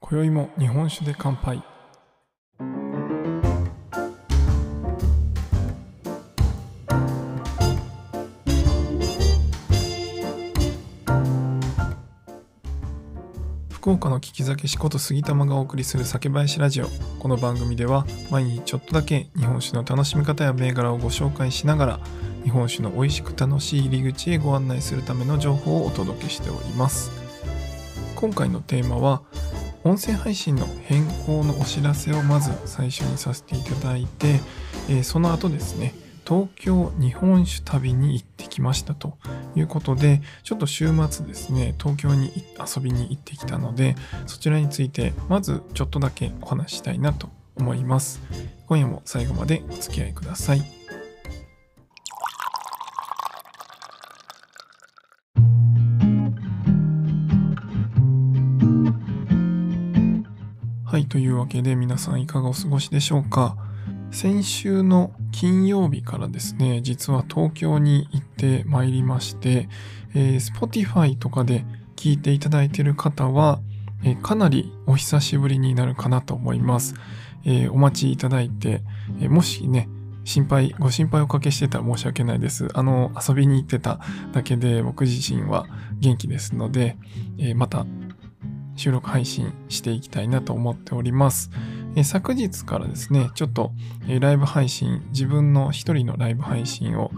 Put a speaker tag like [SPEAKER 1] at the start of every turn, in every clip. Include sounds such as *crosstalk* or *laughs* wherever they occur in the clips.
[SPEAKER 1] 今宵も日本酒で乾杯。聞き酒師こと杉玉がお送りする酒林ラジオ。この番組では毎日ちょっとだけ日本酒の楽しみ方や銘柄をご紹介しながら日本酒の美味しく楽しい入り口へご案内するための情報をお届けしております。今回のテーマは音声配信の変更のお知らせをまず最初にさせていただいて、えーその後ですね東京日本酒旅に行ってきましたということでちょっと週末ですね東京に遊びに行ってきたのでそちらについてまずちょっとだけお話したいなと思います。今夜も最後までお付き合いください。はい、というわけで皆さんいかがお過ごしでしょうか？先週の金曜日からですね、実は東京に行ってまいりまして、えー Spotify とかで聞いていただいている方は、えーかなりお久しぶりになるかなと思います。えーお待ちいただいて、えーもしね、心配、ご心配おかけしてたら申し訳ないです。あの、遊びに行ってただけで僕自身は元気ですので、えーまた収録配信していきたいなと思っております。え昨日からですね、ちょっと、えライブ配信、自分の一人のライブ配信を、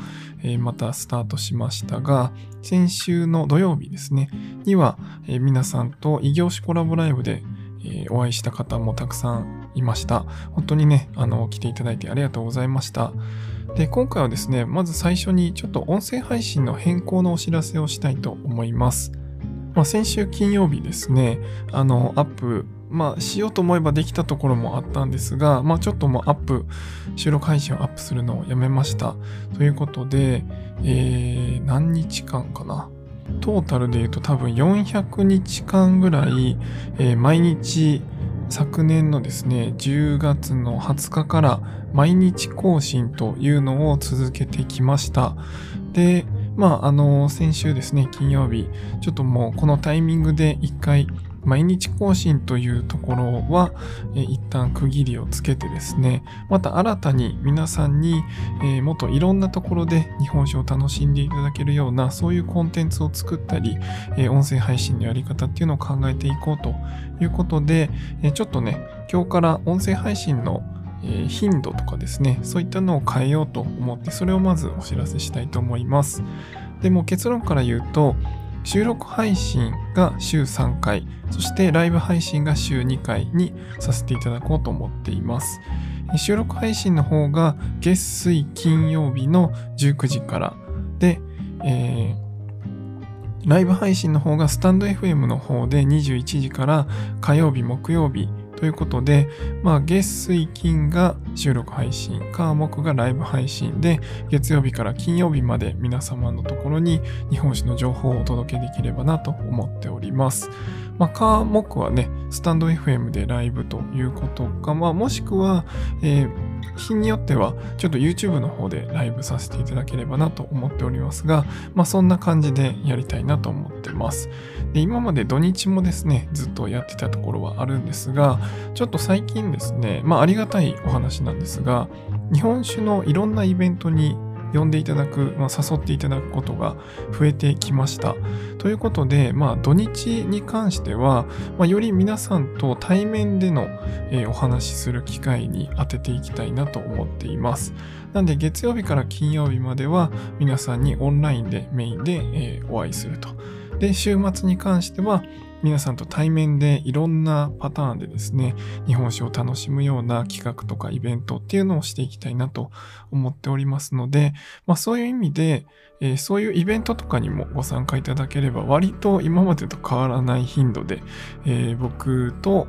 [SPEAKER 1] えまたスタートしましたが、先週の土曜日ですね、には、え皆さんと異業種コラボライブで、えお会いした方もたくさんいました。本当にね、あの、来ていただいてありがとうございました。で、今回はですね、まず最初にちょっと音声配信の変更のお知らせをしたいと思います。まあ、先週金曜日ですね、あの、アップ、まあ、しようと思えばできたところもあったんですが、まあ、ちょっともうアップ、収録配信をアップするのをやめました。ということで、えー、何日間かな。トータルで言うと多分400日間ぐらい、えー毎日、昨年のですね、10月の20日から毎日更新というのを続けてきました。で、まあ、あの、先週ですね、金曜日、ちょっともうこのタイミングで一回、毎日更新というところは、一旦区切りをつけてですね、また新たに皆さんに、もっといろんなところで日本酒を楽しんでいただけるような、そういうコンテンツを作ったり、音声配信のやり方っていうのを考えていこうということで、ちょっとね、今日から音声配信の頻度とかですね、そういったのを変えようと思って、それをまずお知らせしたいと思います。でも結論から言うと、収録配信が週3回、そしてライブ配信が週2回にさせていただこうと思っています。収録配信の方が月水金曜日の19時からで、えーライブ配信の方がスタンド FM の方で21時から火曜日、木曜日ということで、まあ、月水金が収録配信、火木がライブ配信で、月曜日から金曜日まで皆様のところに日本史の情報をお届けできればなと思っております。まあ、火木はね、スタンド FM でライブということか、まあ、もしくは、えー日によっては、ちょっと YouTube の方でライブさせていただければなと思っておりますが、まあ、そんな感じでやりたいなと思ってます。で今まで土日もですね、ずっとやってたところはあるんですが、ちょっと最近ですね、まあありがたいお話なんですが、日本酒のいろんなイベントに呼んでいただく、まあ、誘っていただくことが増えてきました。ということで、まあ土日に関しては、まあ、より皆さんと対面での、えーお話しする機会に当てていきたいなと思っています。なんで月曜日から金曜日までは皆さんにオンラインでメインで、えーお会いすると。で、週末に関しては皆さんと対面でいろんなパターンでですね、日本酒を楽しむような企画とかイベントっていうのをしていきたいなと思っておりますので、まあそういう意味で、えーそういうイベントとかにもご参加いただければ割と今までと変わらない頻度で、えー僕と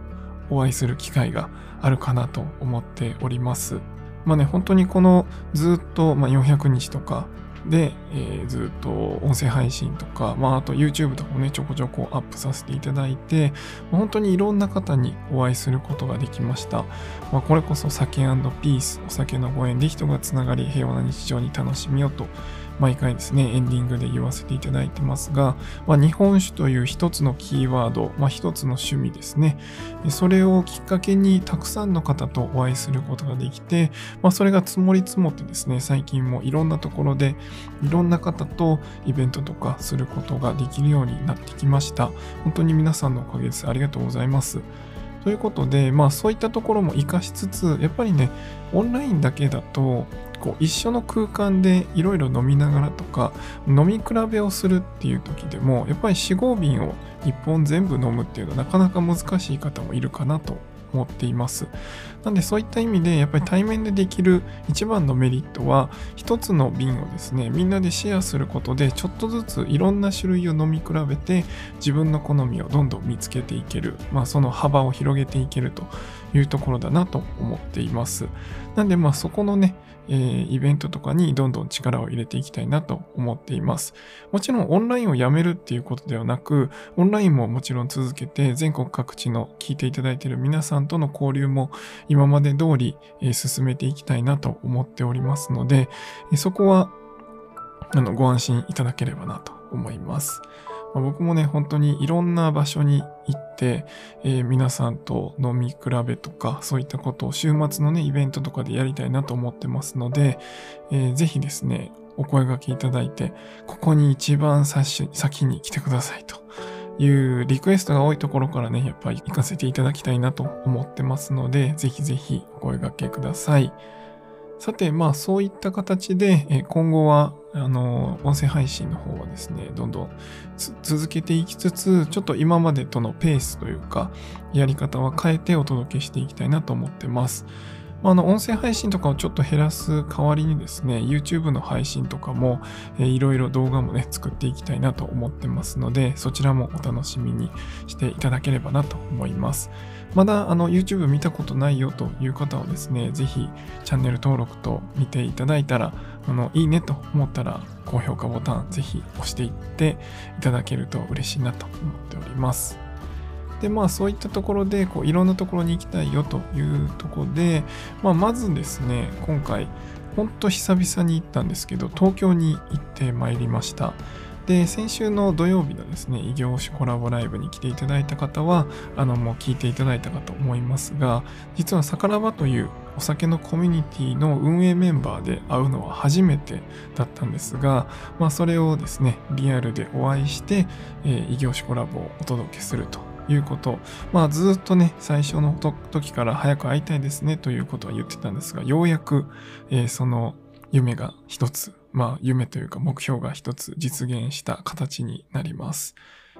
[SPEAKER 1] お会いする機会があるかなと思っております。まあね、本当にこのずっと、まあ、400日とかで、えー、ずっと音声配信とか、まあ、あと YouTube とかもね、ちょこちょこアップさせていただいて、本当にいろんな方にお会いすることができました。まあ、これこそ酒ピース、お酒のご縁で人がつながり、平和な日常に楽しみようと毎回ですね、エンディングで言わせていただいてますが、まあ、日本酒という一つのキーワード、まあ、一つの趣味ですね。それをきっかけにたくさんの方とお会いすることができて、まあ、それが積もり積もってですね、最近もいろんなところでいろんな方とイベントとかすることができるようになってきました。本当に皆さんのおかげです。ありがとうございます。ということで、まあそういったところも活かしつつ、やっぱりね、オンラインだけだと、こう一緒の空間でいろいろ飲みながらとか飲み比べをするっていう時でもやっぱり4、合瓶を一本全部飲むっていうのはなかなか難しい方もいるかなと思っています。なんでそういった意味でやっぱり対面でできる一番のメリットは一つの瓶をですねみんなでシェアすることでちょっとずついろんな種類を飲み比べて自分の好みをどんどん見つけていける、まあ、その幅を広げていけるというところだなと思っています。なんでまあそこのねえー、イベントとかにどんどん力を入れていきたいなと思っています。もちろんオンラインをやめるっていうことではなく、オンラインももちろん続けて全国各地の聞いていただいている皆さんとの交流も今まで通り、え、進めていきたいなと思っておりますので、え、そこはあのご安心いただければなと思います。ま、僕もね、本当にいろんな場所に行って、えー、皆さんと飲み比べとか、そういったことを週末のね、イベントとかでやりたいなと思ってますので、えー、ぜひですね、お声掛けいただいて、ここに一番先に来てくださいというリクエストが多いところからね、やっぱり行かせていただきたいなと思ってますので、ぜひぜひお声掛けください。さて、まあそういった形で、今後は、あの、音声配信の方はですね、どんどん続けていきつつ、ちょっと今までとのペースというか、やり方は変えてお届けしていきたいなと思ってます。あの、音声配信とかをちょっと減らす代わりにですね、YouTube の配信とかも、えー、いろいろ動画もね、作っていきたいなと思ってますので、そちらもお楽しみにしていただければなと思います。まだあの YouTube 見たことないよという方はですね、ぜひチャンネル登録と見ていただいたら、あの、いいねと思ったら、高評価ボタンぜひ押していっていただけると嬉しいなと思っております。でまあそういったところでこういろんなところに行きたいよというところで、まあ、まずですね今回ほんと久々に行ったんですけど東京に行ってまいりました。で先週の土曜日のですね異業種コラボライブに来ていただいた方はあのもう聞いていただいたかと思いますが実はさからばというお酒のコミュニティの運営メンバーで会うのは初めてだったんですが、まあ、それをですねリアルでお会いして、えー、異業種コラボをお届けするということ。まあずっとね、最初の時から早く会いたいですねということは言ってたんですが、ようやく、えー、その夢が一つ、まあ夢というか目標が一つ実現した形になります。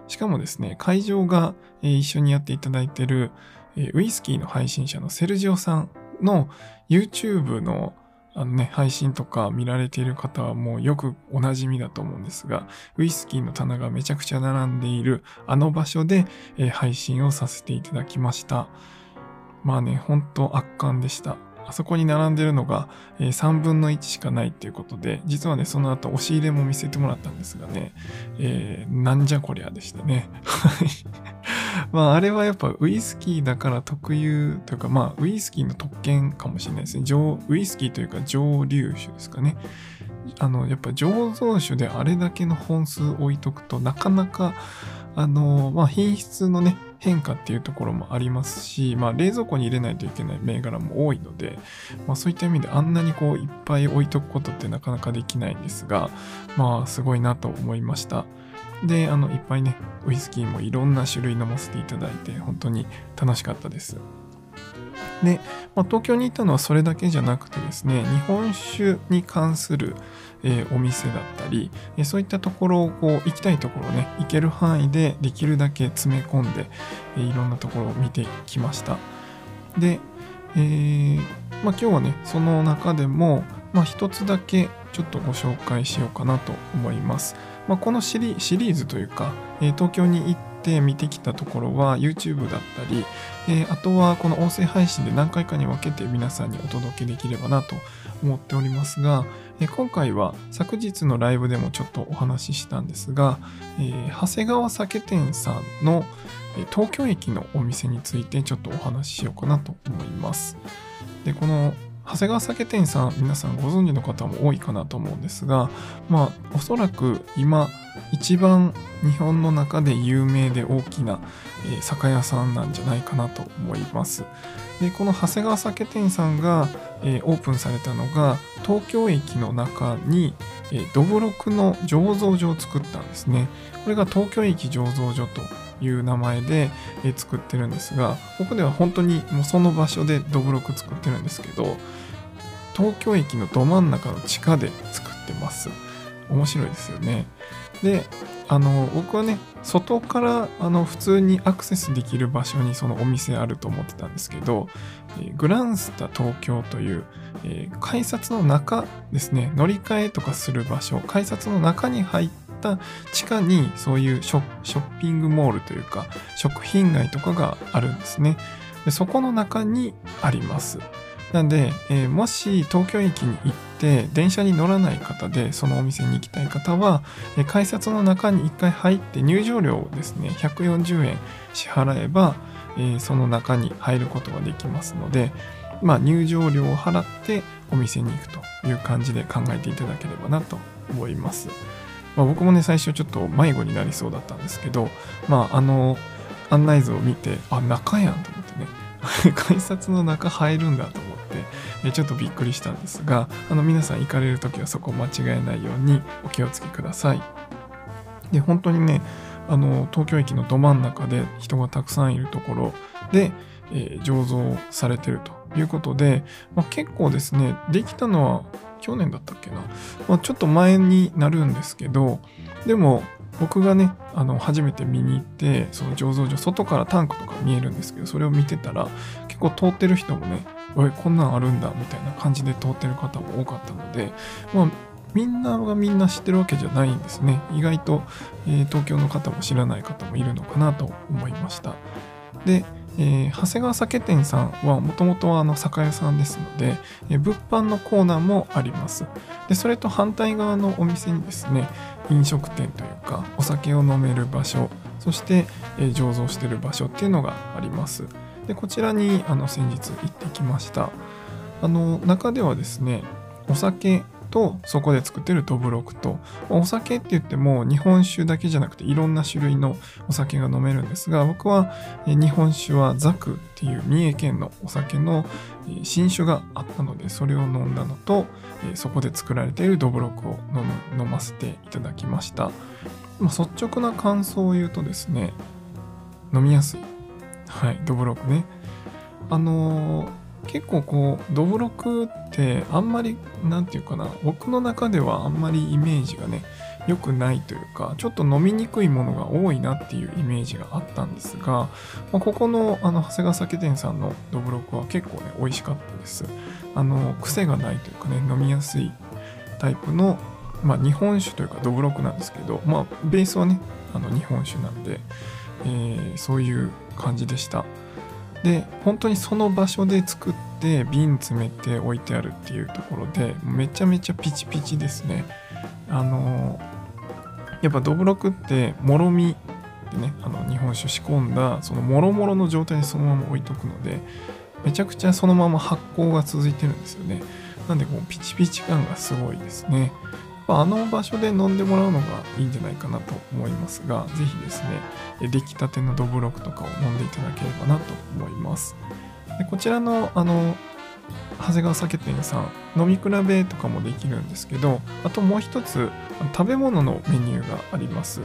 [SPEAKER 1] しかもですね、会場が、えー、一緒にやっていただいてる、えー、ウイスキーの配信者のセルジオさんの YouTube のあのね、配信とか見られている方はもうよくお馴染みだと思うんですが、ウイスキーの棚がめちゃくちゃ並んでいるあの場所で、えー、配信をさせていただきました。まあね、ほんと圧巻でした。あそこに並んでるのが、えー、3分の1しかないっていうことで、実はね、その後押し入れも見せてもらったんですがね、えー、なんじゃこりゃでしたね。はい *laughs* まあ、あれはやっぱウイスキーだから特有というか、まあ、ウイスキーの特権かもしれないですね。ウイスキーというか蒸留酒ですかね。あの、やっぱ醸造酒であれだけの本数置いとくとなかなか、あの、まあ、品質のね、変化っていうところもありますし、まあ、冷蔵庫に入れないといけない銘柄も多いので、まあ、そういった意味であんなにこういっぱい置いとくことってなかなかできないんですが、まあ、すごいなと思いました。で、あの、いっぱいね、ウイスキーもいろんな種類飲ませていただいて、本当に楽しかったです。で、まあ、東京に行ったのはそれだけじゃなくてですね、日本酒に関する、えー、お店だったり、えー、そういったところをこう行きたいところね、行ける範囲でできるだけ詰め込んで、えー、いろんなところを見てきました。で、え、まあ、今日はね、その中でも、まあ、一つだけちょっとご紹介しようかなと思います。まあ、このシリーズというか、えー、東京に行って見てきたところは YouTube だったり、えー、あとはこの音声配信で何回かに分けて皆さんにお届けできればなと思っておりますが、えー、今回は昨日のライブでもちょっとお話ししたんですが、えー、長谷川酒店さんの東京駅のお店についてちょっとお話ししようかなと思います。で、この長谷川酒店さん皆さんご存知の方も多いかなと思うんですがまあおそらく今一番日本の中で有名で大きな、え、酒屋さんなんじゃないかなと思います。でこの長谷川酒店さんが、えー、オープンされたのが東京駅の中に、えー、どぶろくの醸造所を作ったんですね。これが東京駅醸造所という名前で、え作ってるんですがここでは本当にもうその場所でどぶろく作ってるんですけど東京駅のど真ん中の地下で作ってます。面白いですよね。であの僕はね外からあの普通にアクセスできる場所にそのお店あると思ってたんですけど、えー、グランスタ東京という、えー、改札の中ですね乗り換えとかする場所改札の中に入った地下にそういうショッピングモールというか食品街とかがあるんですね。でそこの中にあります。なんで、えー、もし東京駅に行って電車に乗らない方でそのお店に行きたい方は、えー、改札の中に1回入って入場料をですね140円支払えば、えー、その中に入ることができますので、まあ、入場料を払ってお店に行くという感じで考えていただければなと思います。まあ、僕もね最初ちょっと迷子になりそうだったんですけど、まあ、あの案内図を見てあ中やんと思ってね *laughs* 改札の中入るんだと思ってちょっとびっくりしたんですがあの皆さん行かれる時はそこを間違えないようにお気をつけください。で本当にねあの東京駅のど真ん中で人がたくさんいるところで、えー、醸造されてるということで、まあ、結構ですねできたのは去年だったっけな、まあ、ちょっと前になるんですけどでも僕がねあの初めて見に行ってその醸造所外からタンクとか見えるんですけどそれを見てたら結構通ってる人もねおいこんなんあるんだみたいな感じで通ってる方も多かったのでまあみんながみんな知ってるわけじゃないんですね。意外と、えー、東京の方も知らない方もいるのかなと思いました。でえー、長谷川酒店さんはもともとはあの酒屋さんですので、えー、物販のコーナーもあります。でそれと反対側のお店にですね飲食店というかお酒を飲める場所そして、えー、醸造してる場所っていうのがあります。でこちらにあの先日行ってきました。あの中ではですねお酒とそこで作ってるどぶろくとお酒って言っても日本酒だけじゃなくていろんな種類のお酒が飲めるんですが僕は日本酒はザクっていう三重県のお酒の新酒があったのでそれを飲んだのとそこで作られているどぶろくを飲む飲ませていただきました、率直な感想を言うとですね飲みやすい。はいどぶろくね。あのー結構こうどぶろくってあんまり何て言うかな僕の中ではあんまりイメージがね良くないというかちょっと飲みにくいものが多いなっていうイメージがあったんですが、まあ、ここのあの長谷川酒店さんのどぶろくは結構ね美味しかったです。あの癖がないというかね飲みやすいタイプの、まあ、日本酒というかどぶろくなんですけどまあベースはねあの日本酒なんで、えー、そういう感じでした。で本当にその場所で作って瓶詰めて置いてあるっていうところでめちゃめちゃピチピチですね。あのやっぱどぶろくってもろみでねあの日本酒仕込んだそのもろもろの状態でそのまま置いとくのでめちゃくちゃそのまま発酵が続いてるんですよね。なんでこうピチピチ感がすごいですね。あの場所で飲んでもらうのがいいんじゃないかなと思いますが、ぜひですね、出来たてのどぶろくとかを飲んでいただければなと思います。でこちらの、あの、長谷川酒店さん、飲み比べとかもできるんですけど、あともう一つ、食べ物のメニューがあります。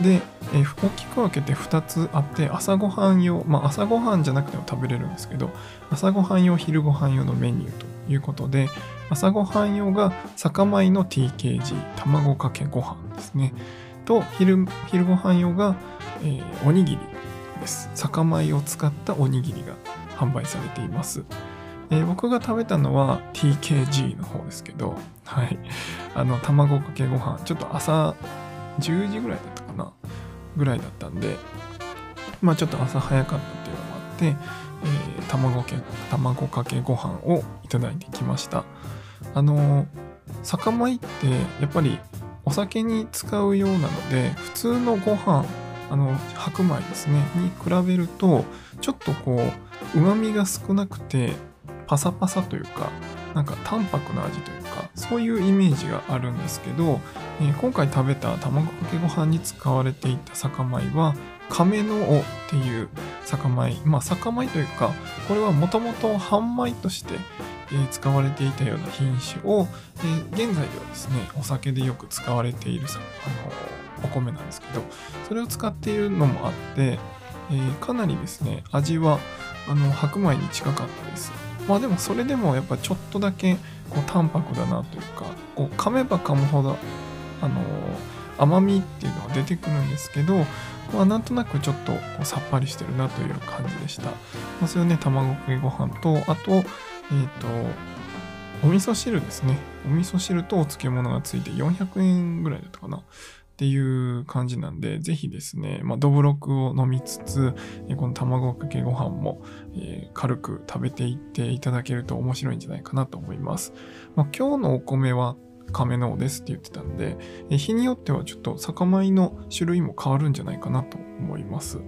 [SPEAKER 1] で、えー、大きく分けて2つあって朝ごはん用まあ朝ごはんじゃなくても食べれるんですけど朝ごはん用昼ごはん用のメニューということで朝ごはん用が酒米の TKG 卵かけご飯ですね。と昼昼ごはん用が、えー、おにぎりです。酒米を使ったおにぎりが販売されています、えー、僕が食べたのは TKG の方ですけどはい。あの卵かけご飯ちょっと朝10時ぐらいだったかな？ぐらいだったんでまあちょっと朝早かったっていうのもあって、えー、卵け卵かけご飯をいただいてきました。あの酒米ってやっぱりお酒に使うようなので普通のご飯あの白米ですねに比べるとちょっとこううまみが少なくてパサパサというかなんか淡白な味というかそういうイメージがあるんですけど、えー、今回食べた卵かけご飯に使われていた酒米は亀の尾っていう酒米。まあ酒米というかこれはもともと半米としてえ使われていたような品種を、え現在ではですねお酒でよく使われているあのお米なんですけどそれを使っているのもあって、え、かなりですね味はあの白米に近かったですまあでもそれでもやっぱちょっとだけこう淡白だなというかこう噛めば噛むほどあの甘みっていうのは出てくるんですけど、まあ、なんとなくちょっとこうさっぱりしてるなという感じでした。まあ、それをね、卵かけご飯と、あと、えっ、ー、と、お味噌汁ですね。お味噌汁とお漬物がついて400円ぐらいだったかな。っていう感じなんで、ぜひですね、まあ、どぶろくを飲みつつ、この卵かけご飯も、えー、軽く食べていっていただけると面白いんじゃないかなと思います。まあ、今日のお米は亀のですって言ってたんで、日によってはちょっと酒米の種類も変わるんじゃないかなと思います。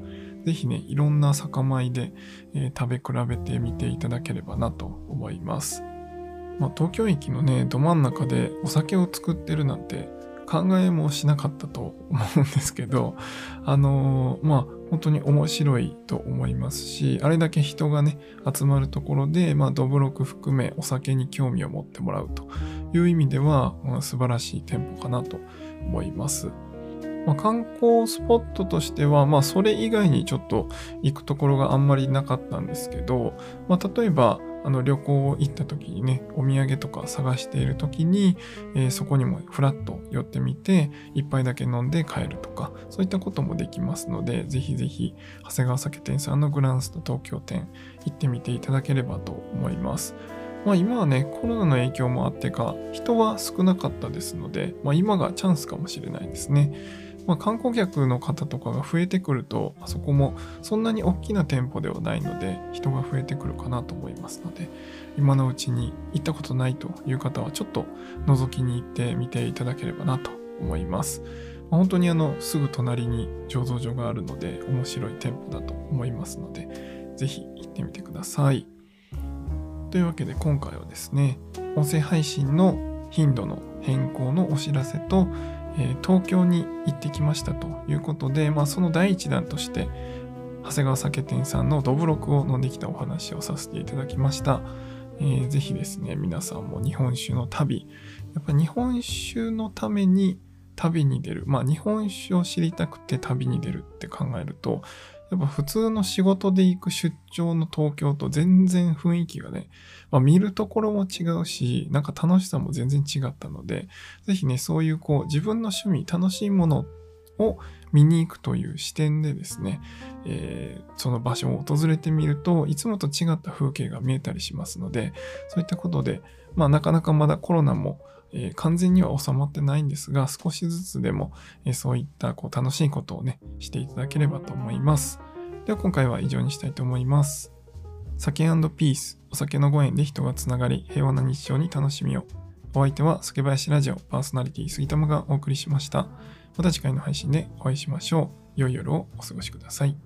[SPEAKER 1] ぜひね、いろんな酒米で、えー、食べ比べてみていただければなと思います。まあ、東京駅のね、ど真ん中でお酒を作ってるなんて考えもしなかったと思うんですけど、あのー、まあ、本当に面白いと思いますし、あれだけ人がね、集まるところで、まあ、どぶろく含めお酒に興味を持ってもらうという意味では、まあ、素晴らしい店舗かなと思います。まあ、観光スポットとしては、まあ、それ以外にちょっと行くところがあんまりなかったんですけど、まあ、例えば、あの旅行行った時にね、お土産とか探している時に、えー、そこにもフラッと寄ってみて、一杯だけ飲んで帰るとか、そういったこともできますので、ぜひぜひ、長谷川酒店さんのグランスと東京店、行ってみていただければと思います。まあ、今はね、コロナの影響もあってか、人は少なかったですので、まあ、今がチャンスかもしれないですね。まあ、観光客の方とかが増えてくると、あそこもそんなに大きな店舗ではないので、人が増えてくるかなと思いますので、今のうちに行ったことないという方は、ちょっと覗きに行ってみていただければなと思います。ま、本当にあの、すぐ隣に醸造所があるので、面白い店舗だと思いますので、ぜひ行ってみてください。というわけで今回はですね、音声配信の頻度の変更のお知らせと、えー、東京に行ってきましたということで、まあ、その第一弾として長谷川酒店さんのどぶろくを飲んできたお話をさせていただきました。えー、ぜひですね、皆さんも日本酒の旅、やっぱ日本酒のために旅に出る、まあ日本酒を知りたくて旅に出るって考えると、やっぱ普通の仕事で行く出張の東京と全然雰囲気がね、まあ、見るところも違うし、なんか楽しさも全然違ったので、ぜひね、そういうこう自分の趣味、楽しいものを見に行くという視点でですね、えー、その場所を訪れてみるといつもと違った風景が見えたりしますのでそういったことで、まあ、なかなかまだコロナも、えー、完全には収まってないんですが少しずつでも、えー、そういったこう楽しいことをねしていただければと思いますでは今回は以上にしたいと思います酒ピースお酒のご縁で人がつながり平和な日常に楽しみをお相手は酒林ラジオパーソナリティ杉玉がお送りしました。また次回の配信でお会いしましょう。良い夜をお過ごしください。